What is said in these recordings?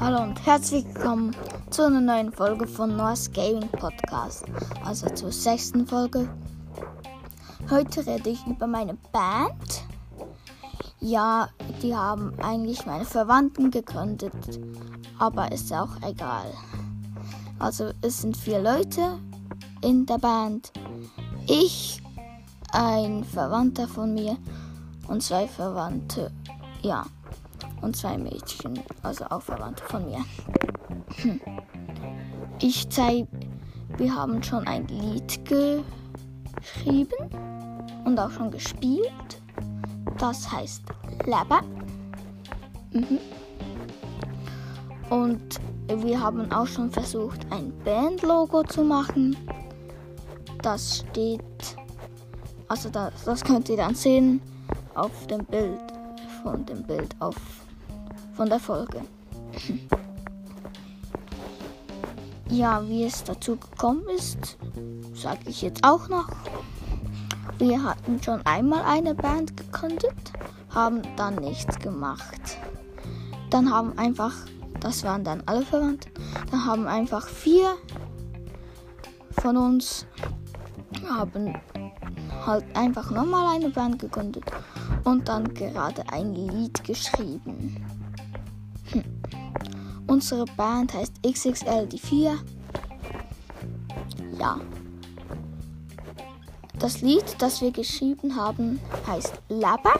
und herzlich willkommen zu einer neuen Folge von Noah's Gaming Podcast, also zur sechsten Folge. Heute rede ich über meine Band. Ja, die haben eigentlich meine Verwandten gegründet, aber ist auch egal. Also es sind vier Leute in der Band. Ich, ein Verwandter von mir und zwei Verwandte. Ja und zwei Mädchen, also auch Verwandte von mir. Hm. Ich zeige, wir haben schon ein Lied geschrieben und auch schon gespielt. Das heißt Laba. Mhm. Und wir haben auch schon versucht, ein Bandlogo zu machen. Das steht, also das, das könnt ihr dann sehen auf dem Bild, von dem Bild auf von der Folge. Ja, wie es dazu gekommen ist, sage ich jetzt auch noch. Wir hatten schon einmal eine Band gegründet, haben dann nichts gemacht. Dann haben einfach, das waren dann alle Verwandten, dann haben einfach vier von uns haben halt einfach nochmal eine Band gegründet und dann gerade ein Lied geschrieben. Hm. Unsere Band heißt XXL die 4. Ja. Das Lied, das wir geschrieben haben, heißt Labba.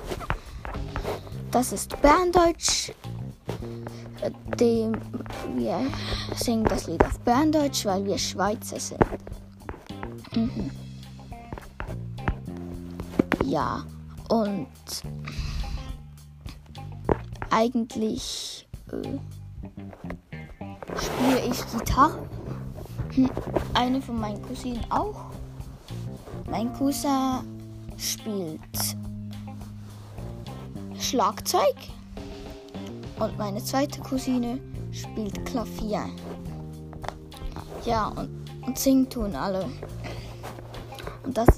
Das ist Berndeutsch. Dem, wir singen das Lied auf Berndeutsch, weil wir Schweizer sind. Mhm. Ja, und eigentlich spiele ich Gitarre. Hm, eine von meinen Cousinen auch. Mein Cousin spielt Schlagzeug und meine zweite Cousine spielt Klavier. Ja, und, und singen tun alle. Und das,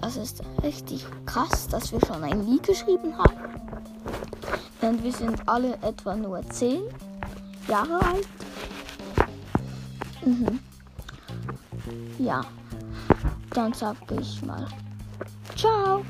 das ist richtig krass, dass wir schon ein Lied geschrieben haben. Denn wir sind alle etwa nur 10 Jahre alt. Mhm. Ja, dann sag ich mal. Ciao.